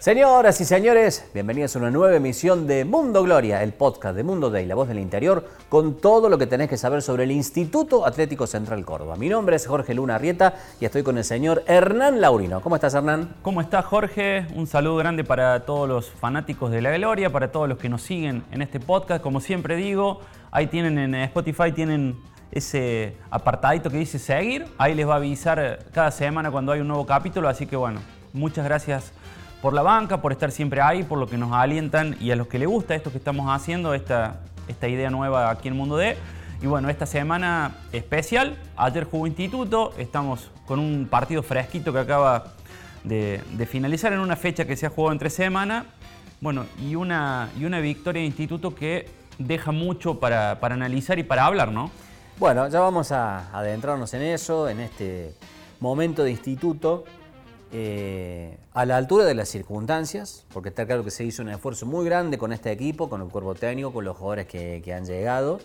Señoras y señores, bienvenidos a una nueva emisión de Mundo Gloria, el podcast de Mundo Day, la voz del interior, con todo lo que tenés que saber sobre el Instituto Atlético Central Córdoba. Mi nombre es Jorge Luna Arrieta y estoy con el señor Hernán Laurino. ¿Cómo estás, Hernán? ¿Cómo estás, Jorge? Un saludo grande para todos los fanáticos de la Gloria, para todos los que nos siguen en este podcast. Como siempre digo, ahí tienen en Spotify, tienen ese apartadito que dice seguir. Ahí les va a avisar cada semana cuando hay un nuevo capítulo, así que bueno, muchas gracias por la banca, por estar siempre ahí, por lo que nos alientan y a los que les gusta esto que estamos haciendo, esta, esta idea nueva aquí en Mundo D. Y bueno, esta semana especial, ayer jugó Instituto, estamos con un partido fresquito que acaba de, finalizar en una fecha que se ha jugado entre semana, bueno, y una, y una victoria de Instituto que deja mucho para, para analizar y para hablar, ¿no? Bueno, ya vamos a adentrarnos en eso, en este momento de Instituto eh, a la altura de las circunstancias, porque está claro que se hizo un esfuerzo muy grande con este equipo, con el cuerpo técnico, con los jugadores que, han llegado.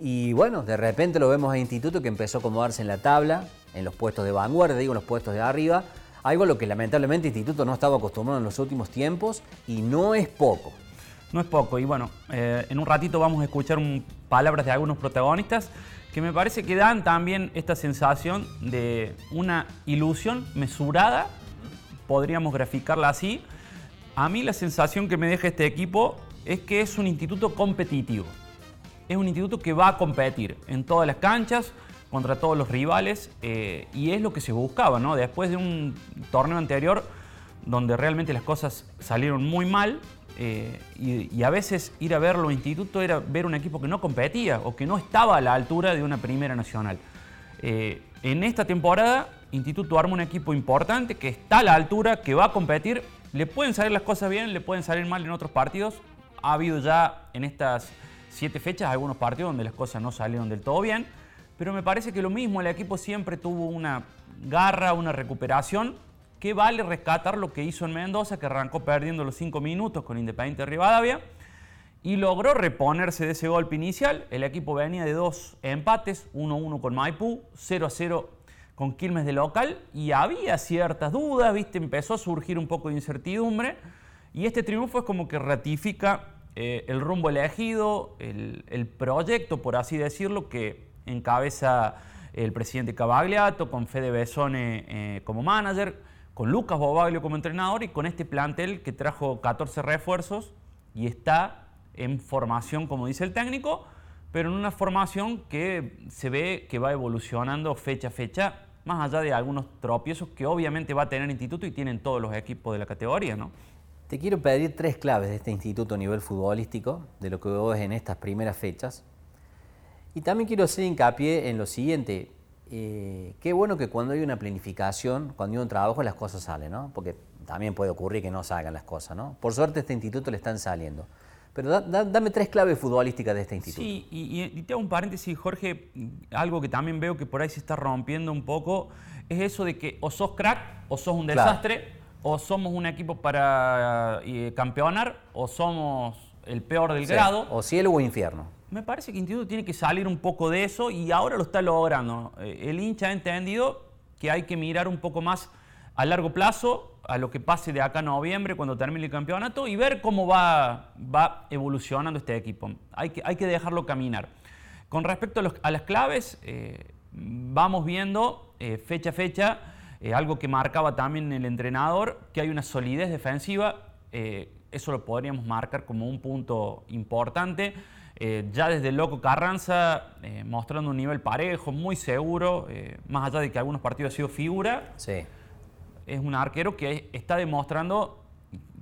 Y bueno, de repente lo vemos a Instituto que empezó a acomodarse en la tabla, en los puestos de vanguardia, digo, en los puestos de arriba. Algo a lo que lamentablemente Instituto no estaba acostumbrado en los últimos tiempos y no es poco. No es poco. Y bueno, eh, en un ratito vamos a escuchar palabras de algunos protagonistas que me parece que dan también esta sensación de una ilusión mesurada, podríamos graficarla así. A mí la sensación que me deja este equipo es que es un instituto competitivo. Es un instituto que va a competir en todas las canchas, contra todos los rivales, eh, y es lo que se buscaba, ¿no? Después de un torneo anterior donde realmente las cosas salieron muy mal, eh, y, a veces ir a verlo instituto era ver un equipo que no competía o que no estaba a la altura de una primera nacional. Eh, en esta temporada, Instituto arma un equipo importante que está a la altura, que va a competir. Le pueden salir las cosas bien, le pueden salir mal en otros partidos. Ha habido ya en estas siete fechas algunos partidos donde las cosas no salieron del todo bien. Pero me parece que lo mismo, el equipo siempre tuvo una garra, una recuperación ¿Qué vale rescatar lo que hizo en Mendoza, que arrancó perdiendo los cinco minutos con Independiente Rivadavia y logró reponerse de ese golpe inicial? El equipo venía de dos empates, 1-1 con Maipú, 0-0 con Quilmes de local y había ciertas dudas, ¿viste? empezó a surgir un poco de incertidumbre y este triunfo es como que ratifica eh, el rumbo elegido, el, proyecto, por así decirlo, que encabeza el presidente Cavagliato con Fede Besone eh, como manager con Lucas Bobaglio como entrenador y con este plantel que trajo 14 refuerzos y está en formación, como dice el técnico, pero en una formación que se ve que va evolucionando fecha a fecha, más allá de algunos tropiezos que obviamente va a tener instituto y tienen todos los equipos de la categoría, ¿no? Te quiero pedir tres claves de este instituto a nivel futbolístico, de lo que veo en estas primeras fechas. Y también quiero hacer hincapié en lo siguiente. Eh, qué bueno que cuando hay una planificación, cuando hay un trabajo, las cosas salen, ¿no? Porque también puede ocurrir que no salgan las cosas, ¿no? Por suerte este instituto le están saliendo. Pero dame tres claves futbolísticas de este instituto. Sí, y, te hago un paréntesis, Jorge, algo que también veo que por ahí se está rompiendo un poco, es eso de que o sos crack o sos un desastre, o somos un equipo para eh, campeonar, o somos el peor del grado. O cielo o infierno me parece que Instituto tiene que salir un poco de eso y ahora lo está logrando. Eh, el hincha ha entendido que hay que mirar un poco más a largo plazo a lo que pase de acá a noviembre cuando termine el campeonato y ver cómo va, evolucionando este equipo. Hay que, dejarlo caminar. Con respecto a, las claves, eh, vamos viendo eh, fecha a fecha algo que marcaba también el entrenador, que hay una solidez defensiva. eso lo podríamos marcar como un punto importante. Eh, ya desde Loco Carranza, eh, mostrando un nivel parejo, muy seguro, eh, más allá de que algunos partidos ha sido figura, sí. es un arquero que está demostrando,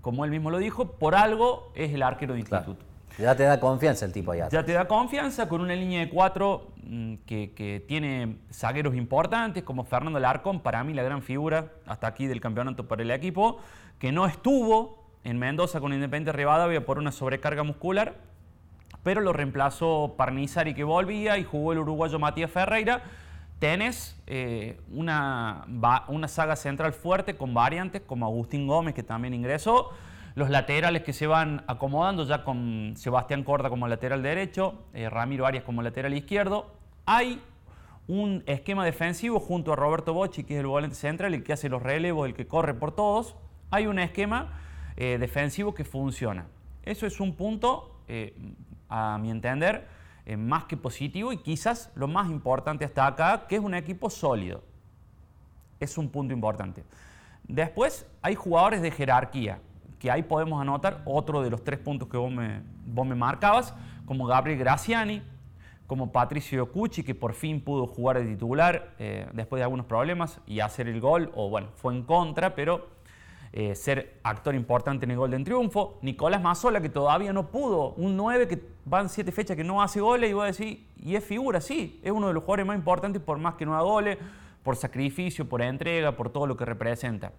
como él mismo lo dijo, por algo es el arquero de instituto. Ya te da confianza el tipo allá. Ya te da confianza con una línea de cuatro mm, que, tiene zagueros importantes, como Fernando Larcón, para mí la gran figura hasta aquí del campeonato para el equipo, que no estuvo en Mendoza con Independiente Rivadavia por una sobrecarga muscular pero lo reemplazó Parnizari que volvía y jugó el uruguayo Matías Ferreira. tenés eh, una, una saga central fuerte con variantes como Agustín Gómez, que también ingresó, los laterales que se van acomodando ya con Sebastián Corda como lateral derecho, eh, Ramiro Arias como lateral izquierdo. Hay un esquema defensivo junto a Roberto Bocci, que es el volante central, el que hace los relevos, el que corre por todos. Hay un esquema eh, defensivo que funciona. Eso es un punto, eh, a mi entender, más que positivo y quizás lo más importante hasta acá, que es un equipo sólido. Es un punto importante. Después hay jugadores de jerarquía que ahí podemos anotar otro de los tres puntos que vos me, vos me marcabas, como Gabriel Graciani, como Patricio Cucci, que por fin pudo jugar de titular eh, después de algunos problemas y hacer el gol, o bueno, fue en contra, pero eh, ser actor importante en el gol de triunfo. Nicolás Mazzola, que todavía no pudo, un 9 que van siete fechas que no hace goles, y voy a decir, y es figura, sí, es uno de los jugadores más importantes por más que no haga goles, por sacrificio, por entrega, por todo lo que representa.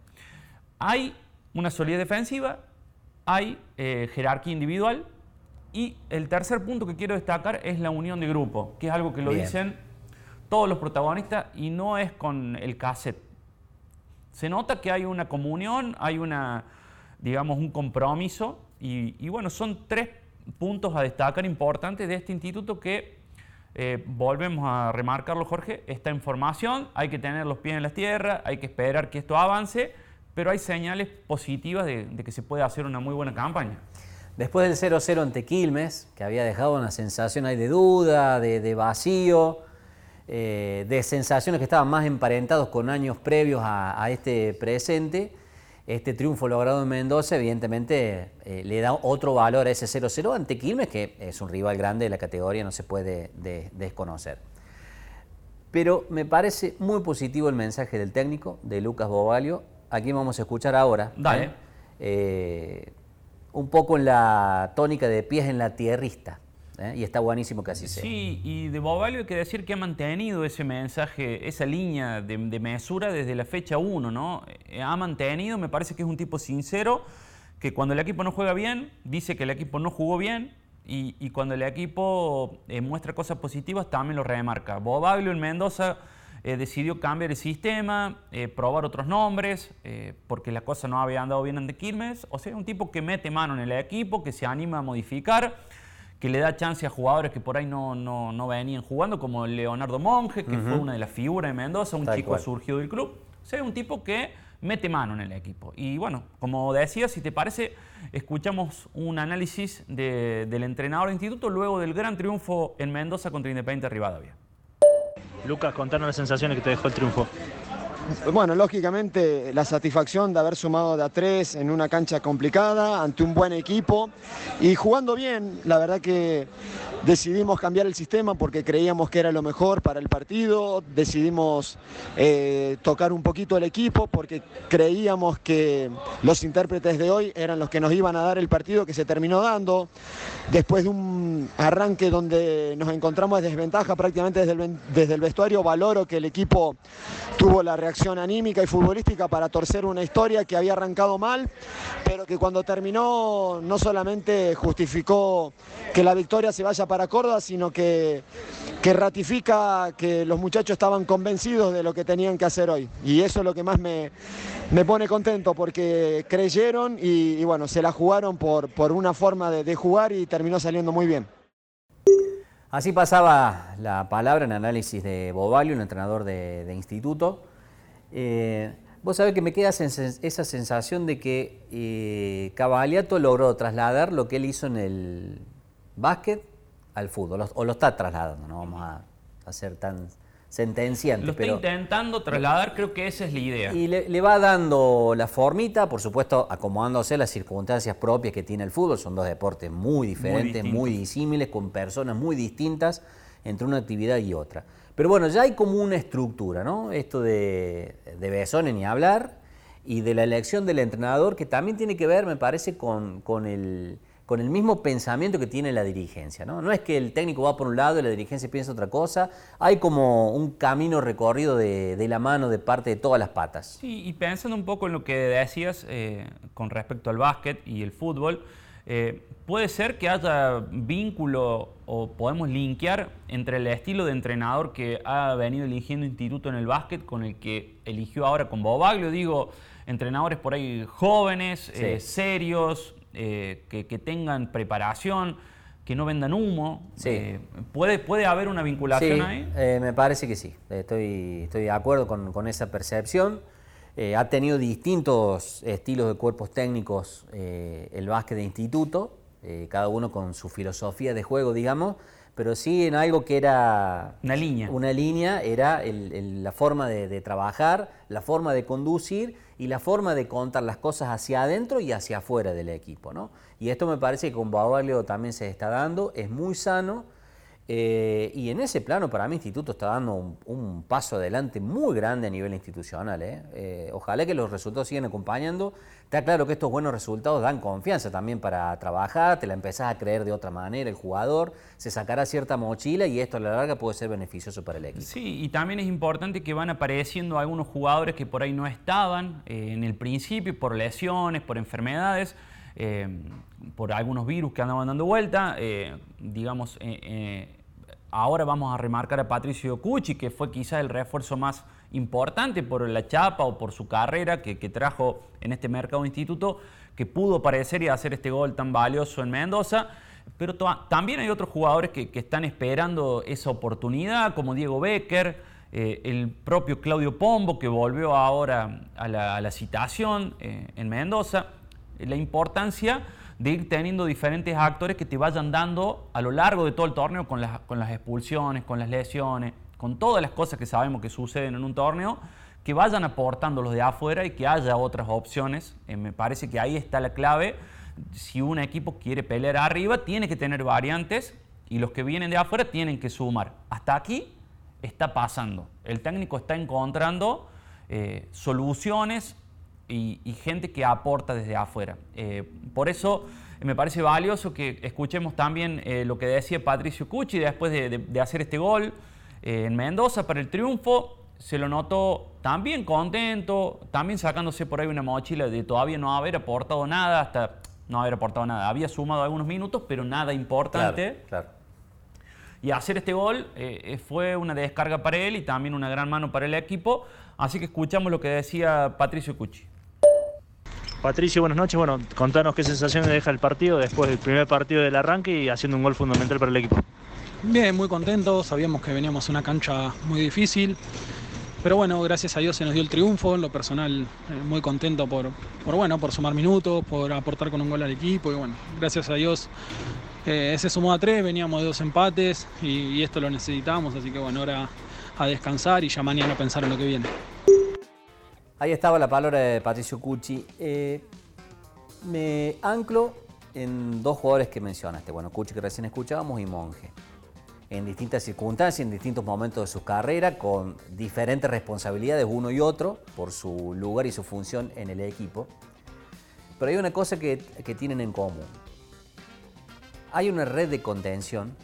Hay una solidez defensiva, hay eh, jerarquía individual y el tercer punto que quiero destacar es la unión de grupo, que es algo que lo dicen todos los protagonistas y no es con el cassette. Se nota que hay una comunión, hay una, digamos, un compromiso y, bueno, son tres puntos a destacar importantes de este instituto que eh, volvemos a remarcarlo, Jorge, esta información, hay que tener los pies en la tierra, hay que esperar que esto avance pero hay señales positivas de, que se puede hacer una muy buena campaña. Después del 0-0 ante Quilmes, que había dejado una sensación ahí de duda, de, vacío, eh, de sensaciones que estaban más emparentados con años previos a, este presente, este triunfo logrado en Mendoza evidentemente eh, le da otro valor a ese 0-0 ante Quilmes, que es un rival grande de la categoría, no se puede desconocer. Pero me parece muy positivo el mensaje del técnico, de Lucas Bovalio, aquí vamos a escuchar ahora. Dale. Eh, un poco en la tónica de pies en la tierrista. ¿Eh? Y está buenísimo que así sea. Sí, y de Bobalio hay que decir que ha mantenido ese mensaje, esa línea de, mesura desde la fecha 1, ¿no? Ha mantenido, me parece que es un tipo sincero, que cuando el equipo no juega bien, dice que el equipo no jugó bien, y, cuando el equipo muestra cosas positivas, también lo remarca. Bobalio en Mendoza eh, decidió cambiar el sistema, eh, probar otros nombres, eh, porque la cosa no había andado bien ante Quilmes. O sea, un tipo que mete mano en el equipo, que se anima a modificar, que le da chance a jugadores que por ahí no, no, venían jugando, como Leonardo Monge, que fue una de las figuras de Mendoza, un chico surgido del club. O sea, un tipo que mete mano en el equipo. Y bueno, como decía, si te parece, escuchamos un análisis del entrenador de instituto luego del gran triunfo en Mendoza contra Independiente Rivadavia. Lucas, contanos las sensaciones que te dejó el triunfo. Bueno, lógicamente la satisfacción de haber sumado de a tres en una cancha complicada, ante un buen equipo. Y jugando bien, la verdad que decidimos cambiar el sistema porque creíamos que era lo mejor para el partido, decidimos eh, tocar un poquito el equipo porque creíamos que los intérpretes de hoy eran los que nos iban a dar el partido que se terminó dando, después de un arranque donde nos encontramos de desventaja prácticamente desde desde el vestuario, valoro que el equipo tuvo la reacción anímica y futbolística para torcer una historia que había arrancado mal, pero que cuando terminó no solamente justificó que la victoria se vaya para Córdoba, sino que, ratifica que los muchachos estaban convencidos de lo que tenían que hacer hoy. Y eso es lo que más me, me pone contento, porque creyeron y, bueno, se la jugaron por, por una forma de, jugar y terminó saliendo muy bien. Así pasaba la palabra en análisis de Bobalio, un entrenador de instituto. Eh, vos sabés que me queda esa sensación de que eh, Cavaliato logró trasladar lo que él hizo en el básquet al fútbol, o lo está trasladando, no vamos a, ser tan sentenciantes. Lo está intentando trasladar, creo que esa es la idea. Y le, va dando la formita, por supuesto, acomodándose a las circunstancias propias que tiene el fútbol. Son dos deportes muy diferentes, muy disímiles, con personas muy distintas entre una actividad y otra. Pero bueno, ya hay como una estructura, ¿no? Esto de, de Besone ni hablar, y de la elección del entrenador, que también tiene que ver, me parece, con, con, el, con el mismo pensamiento que tiene la dirigencia. ¿no? no es que el técnico va por un lado y la dirigencia piensa otra cosa, hay como un camino recorrido de, de la mano de parte de todas las patas. Sí, y pensando un poco en lo que decías eh, con respecto al básquet y el fútbol, Eh, puede ser que haya vínculo o podemos linkear entre el estilo de entrenador que ha venido eligiendo Instituto en el básquet con el que eligió ahora con Bobaglio. Digo, entrenadores por ahí jóvenes, eh, serios, eh, que, tengan preparación, que no vendan humo. Sí. ¿puede, ¿Puede haber una vinculación ahí? me parece que sí. Estoy, estoy de acuerdo con, con esa percepción. Eh, ha tenido distintos estilos de cuerpos técnicos eh, el básquet de instituto, eh, cada uno con su filosofía de juego, digamos, pero sí en algo que era... Una línea. Una línea era la forma de, trabajar, la forma de conducir y la forma de contar las cosas hacia adentro y hacia afuera del equipo. ¿no? Y esto me parece que con Bauerleo también se está dando, es muy sano eh, y en ese plano, para mí, Instituto está dando un, paso adelante muy grande a nivel institucional. ¿eh? Eh, ojalá que los resultados sigan acompañando. Está claro que estos buenos resultados dan confianza también para trabajar, te la empezás a creer de otra manera, el jugador se sacará cierta mochila y esto a la larga puede ser beneficioso para el equipo. Sí, y también es importante que van apareciendo algunos jugadores que por ahí no estaban en el principio por lesiones, por enfermedades. por algunos virus que andaban dando vuelta, digamos, Ahora vamos a remarcar a Patricio Cucci, que fue quizás el refuerzo más importante por la chapa o por su carrera que, trajo en este mercado instituto, que pudo aparecer y hacer este gol tan valioso en Mendoza. Pero también hay otros jugadores que, están esperando esa oportunidad, como Diego Becker, eh, el propio Claudio Pombo, que volvió ahora a la, citación eh, en Mendoza. La importancia de ir teniendo diferentes actores que te vayan dando a lo largo de todo el torneo con las, con las expulsiones, con las lesiones, con todas las cosas que sabemos que suceden en un torneo, que vayan aportando los de afuera y que haya otras opciones. Eh, me parece que ahí está la clave. Si un equipo quiere pelear arriba, tiene que tener variantes y los que vienen de afuera tienen que sumar. Hasta aquí está pasando. El técnico está encontrando eh, soluciones y, gente que aporta desde afuera. Eh, por eso me parece valioso que escuchemos también eh, lo que decía Patricio Cucci después de, hacer este gol eh, en Mendoza para el triunfo. Se lo notó también contento, también sacándose por ahí una mochila de todavía no haber aportado nada, hasta no haber aportado nada. Había sumado algunos minutos, pero nada importante. Claro, Y hacer este gol fue una descarga para él y también una gran mano para el equipo. Así que escuchamos lo que decía Patricio Cucci. Patricio, buenas noches. Bueno, contanos qué sensaciones deja el partido después del primer partido del arranque y haciendo un gol fundamental para el equipo. Bien, muy contento. Sabíamos que veníamos a una cancha muy difícil. Pero bueno, gracias a Dios se nos dio el triunfo. En lo personal, eh, muy contento por, por, bueno, por sumar minutos, por aportar con un gol al equipo. Y bueno, gracias a Dios eh, ese sumó a tres, veníamos de dos empates y, esto lo necesitamos. Así que bueno, ahora a descansar y ya mañana pensar en lo que viene. Ahí estaba la palabra de Patricio Cucci. Eh, me anclo en dos jugadores que mencionaste. Bueno, Cucci que recién escuchábamos y Monge. En distintas circunstancias, en distintos momentos de su carrera, con diferentes responsabilidades uno y otro por su lugar y su función en el equipo. Pero hay una cosa que, que tienen en común. Hay una red de contención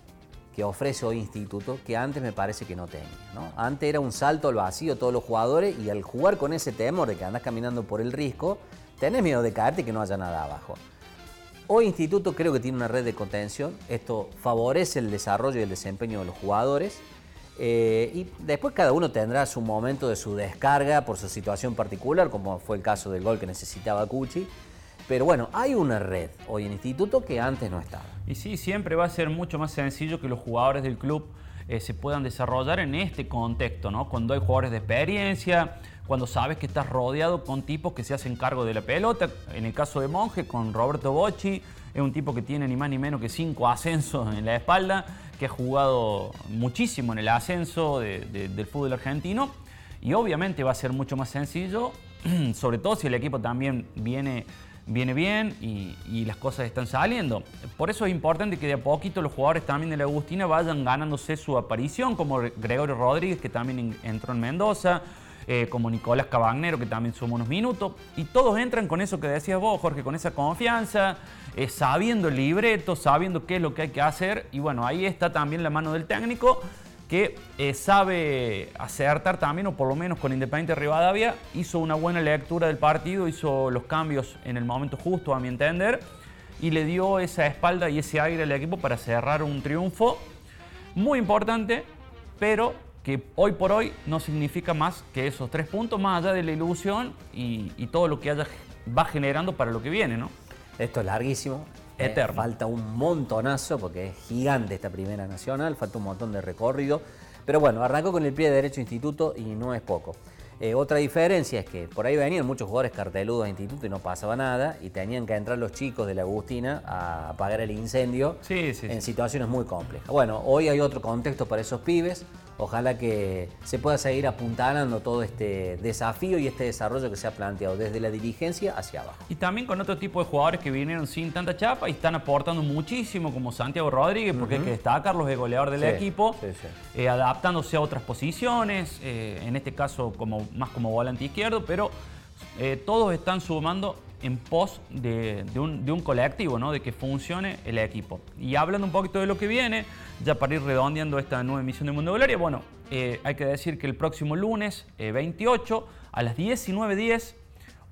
que ofrece hoy Instituto que antes me parece que no tenía. Antes era un salto al vacío todos los jugadores y al jugar con ese temor de que andas caminando por el risco, tenés miedo de caerte y que no haya nada abajo. Hoy Instituto creo que tiene una red de contención, esto favorece el desarrollo y el desempeño de los jugadores. Eh, y después cada uno tendrá su momento de su descarga por su situación particular, como fue el caso del gol que necesitaba Cucci. Pero bueno, hay una red hoy en instituto que antes no estaba. Y sí, siempre va a ser mucho más sencillo que los jugadores del club eh, se puedan desarrollar en este contexto, ¿no? Cuando hay jugadores de experiencia, cuando sabes que estás rodeado con tipos que se hacen cargo de la pelota. En el caso de Monge, con Roberto Bocci, es un tipo que tiene ni más ni menos que cinco ascensos en la espalda, que ha jugado muchísimo en el ascenso del fútbol argentino. Y obviamente va a ser mucho más sencillo, sobre todo si el equipo también viene viene bien y, las cosas están saliendo. Por eso es importante que de a poquito los jugadores también de la Agustina vayan ganándose su aparición, como Gregorio Rodríguez, que también entró en Mendoza, eh, como Nicolás Cabagnero, que también sumó unos minutos. Y todos entran con eso que decías vos, Jorge, con esa confianza, eh, sabiendo el libreto, sabiendo qué es lo que hay que hacer. Y bueno, ahí está también la mano del técnico que eh, sabe acertar también, o por lo menos con Independiente Rivadavia, hizo una buena lectura del partido, hizo los cambios en el momento justo, a mi entender, y le dio esa espalda y ese aire al equipo para cerrar un triunfo muy importante, pero que hoy por hoy no significa más que esos tres puntos, más allá de la ilusión y, todo lo que va generando para lo que viene, ¿no? Esto es larguísimo. Eh, Eterno. falta un montonazo porque es gigante esta primera nacional, falta un montón de recorrido. Pero bueno, arrancó con el pie de derecho instituto y no es poco. Eh, otra diferencia es que por ahí venían muchos jugadores carteludos a instituto y no pasaba nada y tenían que entrar los chicos de la Agustina a apagar el incendio en situaciones muy complejas. Bueno, hoy hay otro contexto para esos pibes. Ojalá que se pueda seguir apuntalando todo este desafío y este desarrollo que se ha planteado desde la dirigencia hacia abajo. Y también con otro tipo de jugadores que vinieron sin tanta chapa y están aportando muchísimo, como Santiago Rodríguez, porque hay que destacarlos, de goleador del equipo, eh, adaptándose a otras posiciones, eh, en este caso como, más como volante izquierdo, pero eh, todos están sumando en pos de, un, colectivo, ¿no? de que funcione el equipo. Y hablando un poquito de lo que viene, ya para ir redondeando esta nueva emisión de Mundo Gloria, bueno, eh, hay que decir que el próximo lunes 28 eh, a las 19.10,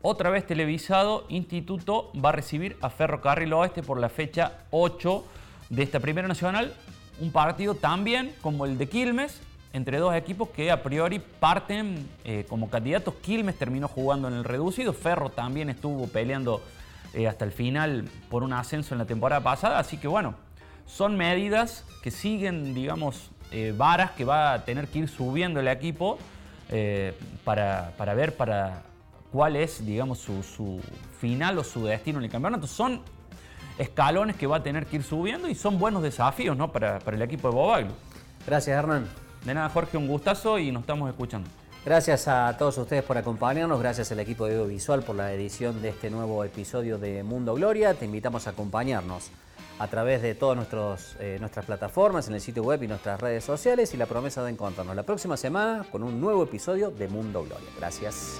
otra vez televisado, Instituto va a recibir a Ferrocarril Oeste por la fecha 8 de esta Primera Nacional, un partido también como el de Quilmes, entre dos equipos que a priori parten eh, como candidatos. Quilmes terminó jugando en el reducido, Ferro también estuvo peleando eh, hasta el final por un ascenso en la temporada pasada, así que bueno, son medidas que siguen, digamos, eh, varas que va a tener que ir subiendo el equipo para, ver para cuál es, digamos, su, final o su destino en el campeonato. Son escalones que va a tener que ir subiendo y son buenos desafíos ¿no? para, para el equipo de Bobaglo. Gracias, Hernán. De nada, Jorge, un gustazo y nos estamos escuchando. Gracias a todos ustedes por acompañarnos, gracias al equipo de audiovisual por la edición de este nuevo episodio de Mundo Gloria. Te invitamos a acompañarnos a través de todas eh, nuestras plataformas, en el sitio web y nuestras redes sociales y la promesa de encontrarnos la próxima semana con un nuevo episodio de Mundo Gloria. Gracias.